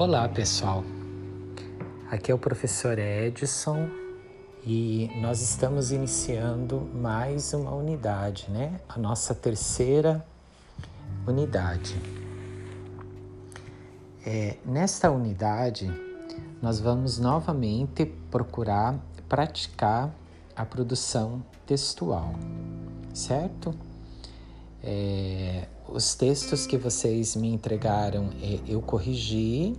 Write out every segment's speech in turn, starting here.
Olá pessoal, aqui é o professor Edson e nós estamos iniciando mais uma unidade, né? A nossa terceira unidade. É, nesta unidade, nós vamos novamente procurar praticar a produção textual, certo? É, os textos que vocês me entregaram é, eu corrigi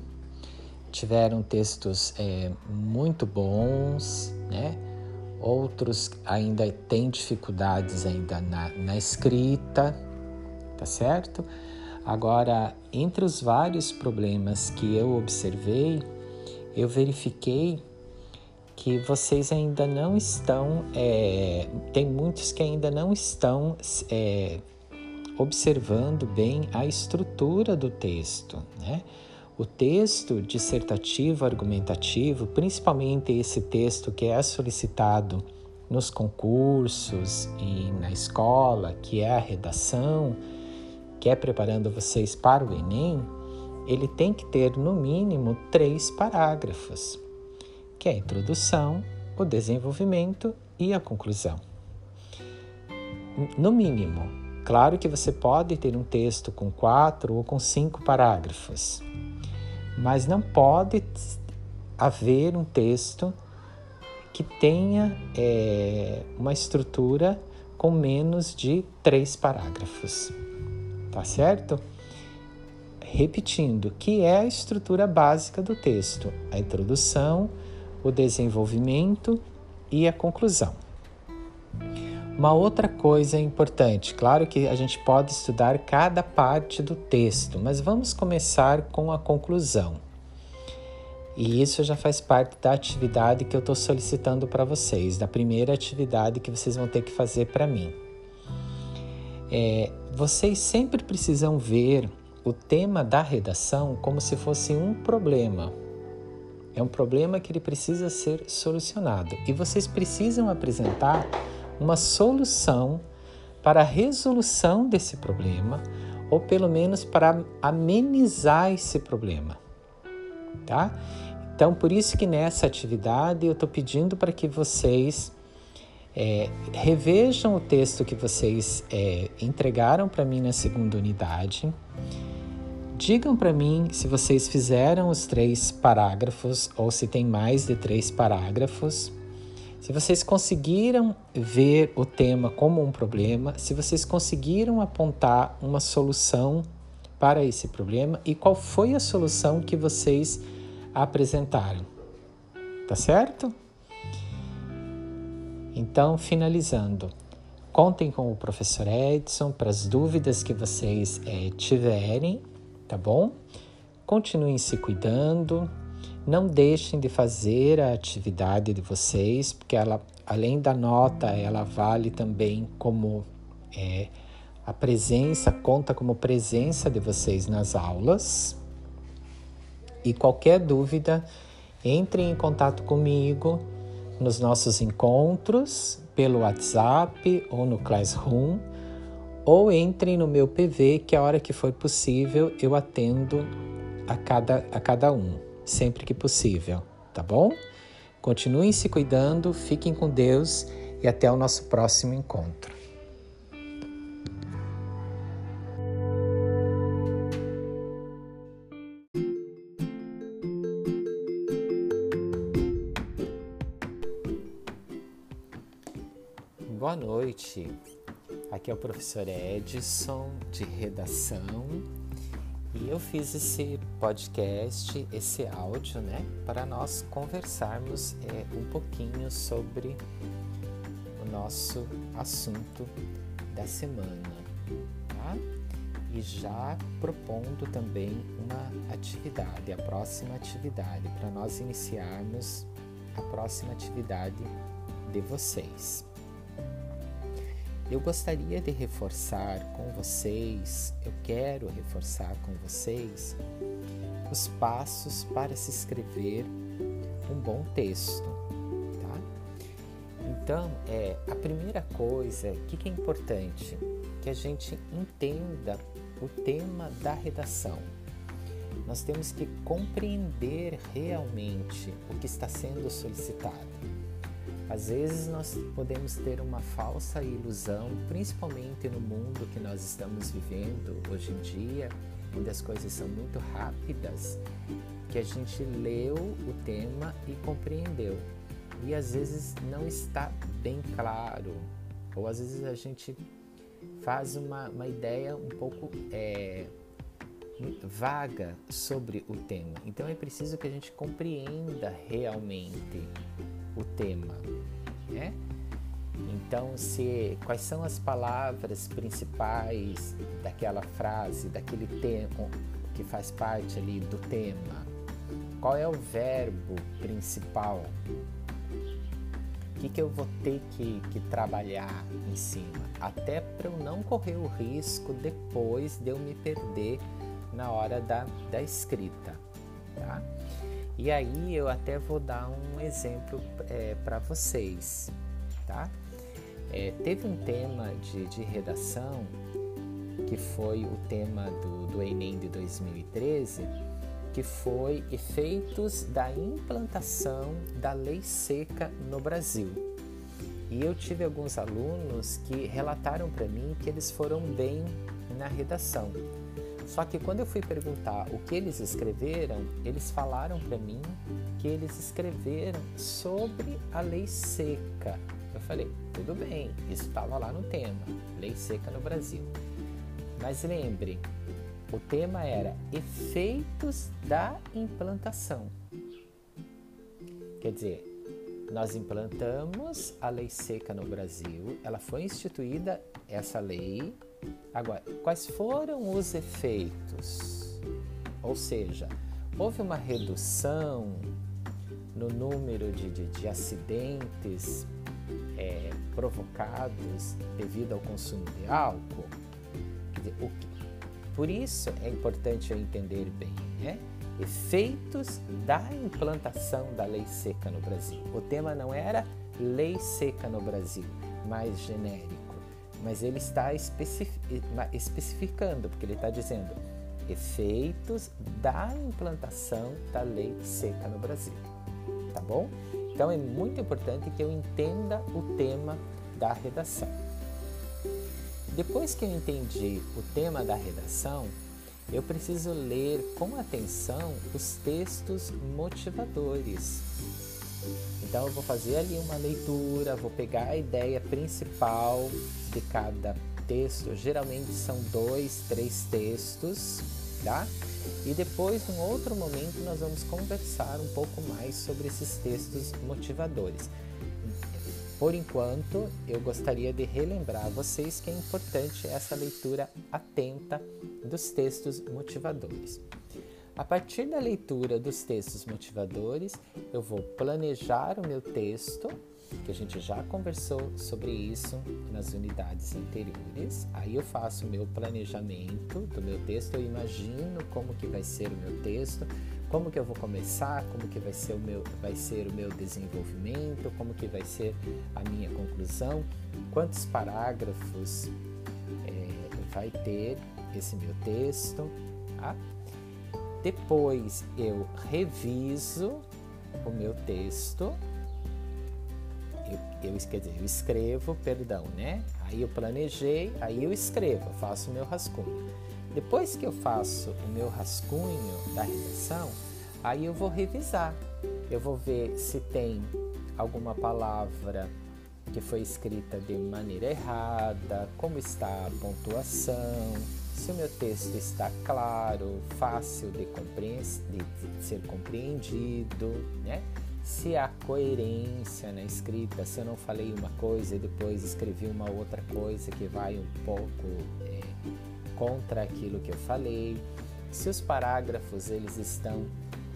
tiveram textos é, muito bons, né? Outros ainda têm dificuldades ainda na, na escrita, tá certo? Agora, entre os vários problemas que eu observei, eu verifiquei que vocês ainda não estão, é, tem muitos que ainda não estão é, observando bem a estrutura do texto, né? O texto dissertativo argumentativo, principalmente esse texto que é solicitado nos concursos e na escola, que é a redação, que é preparando vocês para o Enem, ele tem que ter no mínimo três parágrafos, que é a introdução, o desenvolvimento e a conclusão. No mínimo. Claro que você pode ter um texto com quatro ou com cinco parágrafos, mas não pode haver um texto que tenha é, uma estrutura com menos de três parágrafos. Tá certo? Repetindo, que é a estrutura básica do texto: a introdução, o desenvolvimento e a conclusão. Uma outra coisa importante, claro que a gente pode estudar cada parte do texto, mas vamos começar com a conclusão. E isso já faz parte da atividade que eu estou solicitando para vocês, da primeira atividade que vocês vão ter que fazer para mim. É, vocês sempre precisam ver o tema da redação como se fosse um problema. É um problema que ele precisa ser solucionado. E vocês precisam apresentar uma solução para a resolução desse problema, ou pelo menos para amenizar esse problema, tá? Então, por isso que nessa atividade eu estou pedindo para que vocês é, revejam o texto que vocês é, entregaram para mim na segunda unidade. Digam para mim se vocês fizeram os três parágrafos ou se tem mais de três parágrafos. Se vocês conseguiram ver o tema como um problema, se vocês conseguiram apontar uma solução para esse problema e qual foi a solução que vocês apresentaram. Tá certo? Então, finalizando, contem com o professor Edson para as dúvidas que vocês é, tiverem, tá bom? Continuem se cuidando, não deixem de fazer a atividade de vocês, porque ela, além da nota, ela vale também como é, a presença, conta como presença de vocês nas aulas. E qualquer dúvida, entre em contato comigo nos nossos encontros pelo WhatsApp ou no Classroom, ou entrem no meu PV, que a hora que for possível eu atendo a cada, a cada um sempre que possível, tá bom? Continuem se cuidando, fiquem com Deus e até o nosso próximo encontro. Boa noite. Aqui é o professor Edson de redação eu fiz esse podcast, esse áudio, né, para nós conversarmos é, um pouquinho sobre o nosso assunto da semana, tá? E já propondo também uma atividade, a próxima atividade, para nós iniciarmos a próxima atividade de vocês. Eu gostaria de reforçar com vocês, eu quero reforçar com vocês os passos para se escrever um bom texto, tá? Então, é, a primeira coisa, o que, que é importante? Que a gente entenda o tema da redação. nós temos que compreender realmente o que está sendo solicitado. Às vezes nós podemos ter uma falsa ilusão, principalmente no mundo que nós estamos vivendo hoje em dia, onde as coisas são muito rápidas, que a gente leu o tema e compreendeu. E às vezes não está bem claro, ou às vezes a gente faz uma, uma ideia um pouco é, vaga sobre o tema. Então é preciso que a gente compreenda realmente o tema, né? Então, se quais são as palavras principais daquela frase, daquele tema que faz parte ali do tema? Qual é o verbo principal? O que, que eu vou ter que, que trabalhar em cima? Até para eu não correr o risco depois de eu me perder na hora da, da escrita, tá? E aí eu até vou dar um exemplo é, para vocês, tá? É, teve um tema de, de, redação que foi o tema do, do Enem de 2013, que foi efeitos da implantação da lei seca no Brasil. E eu tive alguns alunos que relataram para mim que eles foram bem na redação. Só que quando eu fui perguntar o que eles escreveram, eles falaram para mim que eles escreveram sobre a lei seca. Eu falei, tudo bem, isso estava lá no tema, lei seca no Brasil. Mas lembre, o tema era efeitos da implantação. Quer dizer, nós implantamos a lei seca no Brasil, ela foi instituída, essa lei, Agora, quais foram os efeitos? Ou seja, houve uma redução no número de, de, de acidentes é, provocados devido ao consumo de álcool? Dizer, por isso é importante eu entender bem, né? Efeitos da implantação da lei seca no Brasil. O tema não era lei seca no Brasil, mais genérico mas ele está especificando, porque ele está dizendo efeitos da implantação da lei seca no Brasil. Tá bom? Então é muito importante que eu entenda o tema da redação. Depois que eu entendi o tema da redação, eu preciso ler com atenção os textos motivadores. Então eu vou fazer ali uma leitura, vou pegar a ideia principal de cada texto, geralmente são dois, três textos, tá? E depois, num outro momento, nós vamos conversar um pouco mais sobre esses textos motivadores. Por enquanto, eu gostaria de relembrar a vocês que é importante essa leitura atenta dos textos motivadores. A partir da leitura dos textos motivadores, eu vou planejar o meu texto que a gente já conversou sobre isso nas unidades anteriores. Aí eu faço o meu planejamento do meu texto, eu imagino como que vai ser o meu texto, como que eu vou começar, como que vai ser o meu, vai ser o meu desenvolvimento, como que vai ser a minha conclusão, quantos parágrafos é, vai ter esse meu texto. Tá? Depois eu reviso o meu texto eu, quer dizer, eu escrevo, perdão, né? Aí eu planejei, aí eu escrevo, faço o meu rascunho. Depois que eu faço o meu rascunho da redação, aí eu vou revisar. Eu vou ver se tem alguma palavra que foi escrita de maneira errada, como está a pontuação, se o meu texto está claro, fácil de, de ser compreendido, né? se há coerência na escrita, se eu não falei uma coisa e depois escrevi uma outra coisa que vai um pouco é, contra aquilo que eu falei, se os parágrafos eles estão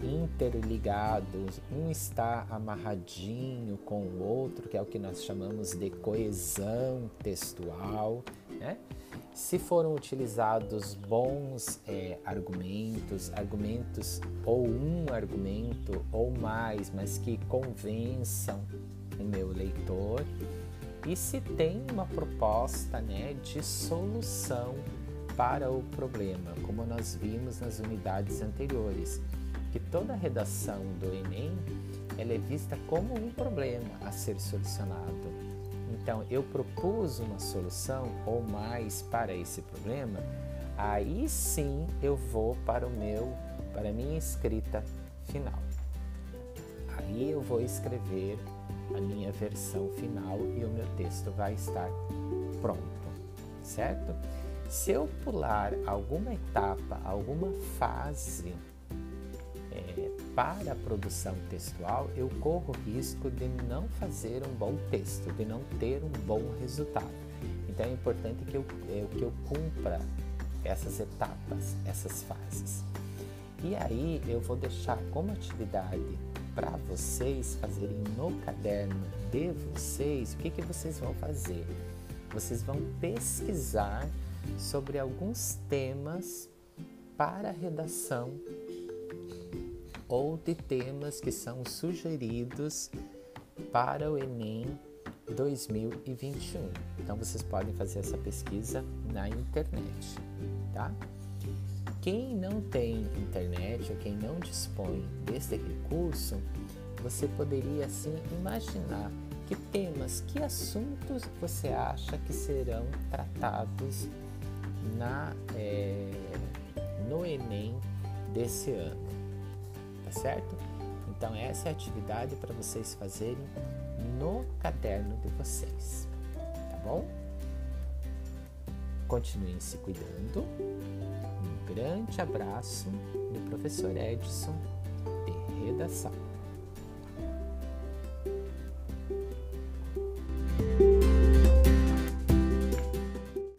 interligados, um está amarradinho com o outro, que é o que nós chamamos de coesão textual, né? se foram utilizados bons é, argumentos, argumentos ou um argumento ou mais, mas que convençam o meu leitor, e se tem uma proposta né, de solução para o problema, como nós vimos nas unidades anteriores, que toda redação do Enem ela é vista como um problema a ser solucionado. Então, eu propus uma solução ou mais para esse problema, aí sim eu vou para o meu, para a minha escrita final. Aí eu vou escrever a minha versão final e o meu texto vai estar pronto, certo? Se eu pular alguma etapa, alguma fase para a produção textual, eu corro risco de não fazer um bom texto, de não ter um bom resultado. Então é importante que eu, é, que eu cumpra essas etapas, essas fases. E aí eu vou deixar como atividade para vocês fazerem no caderno de vocês, o que, que vocês vão fazer? Vocês vão pesquisar sobre alguns temas para redação ou de temas que são sugeridos para o Enem 2021. Então vocês podem fazer essa pesquisa na internet, tá? Quem não tem internet ou quem não dispõe desse recurso, você poderia assim imaginar que temas, que assuntos você acha que serão tratados na, é, no Enem desse ano, certo? Então essa é a atividade para vocês fazerem no caderno de vocês, tá bom? Continuem se cuidando grande abraço do professor Edson de Redação.